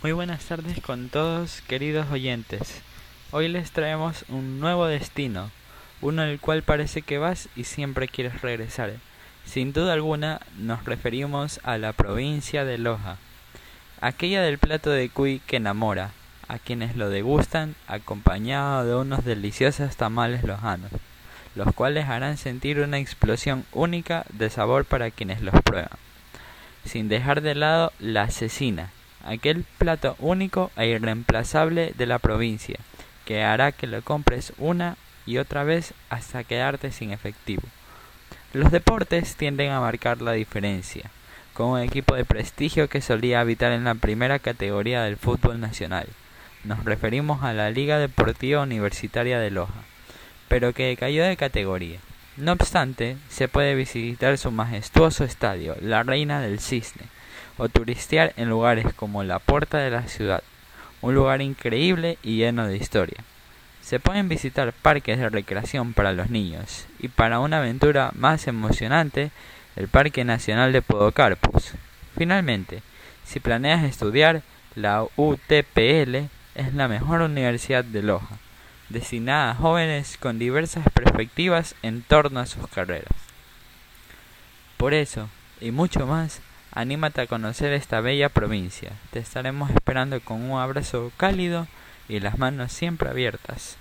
Muy buenas tardes con todos queridos oyentes. Hoy les traemos un nuevo destino, uno al cual parece que vas y siempre quieres regresar. Sin duda alguna nos referimos a la provincia de Loja, aquella del plato de cuy que enamora, a quienes lo degustan acompañado de unos deliciosos tamales lojanos, los cuales harán sentir una explosión única de sabor para quienes los prueban, sin dejar de lado la asesina, aquel plato único e irreemplazable de la provincia, que hará que lo compres una y otra vez hasta quedarte sin efectivo. Los deportes tienden a marcar la diferencia, con un equipo de prestigio que solía habitar en la primera categoría del fútbol nacional. Nos referimos a la Liga Deportiva Universitaria de Loja, pero que cayó de categoría. No obstante, se puede visitar su majestuoso estadio, la Reina del Cisne, o turistear en lugares como la Puerta de la Ciudad, un lugar increíble y lleno de historia. Se pueden visitar parques de recreación para los niños y para una aventura más emocionante, el Parque Nacional de Podocarpus. Finalmente, si planeas estudiar, la UTPL es la mejor universidad de Loja, destinada a jóvenes con diversas perspectivas en torno a sus carreras. Por eso, y mucho más, Anímate a conocer esta bella provincia. Te estaremos esperando con un abrazo cálido y las manos siempre abiertas.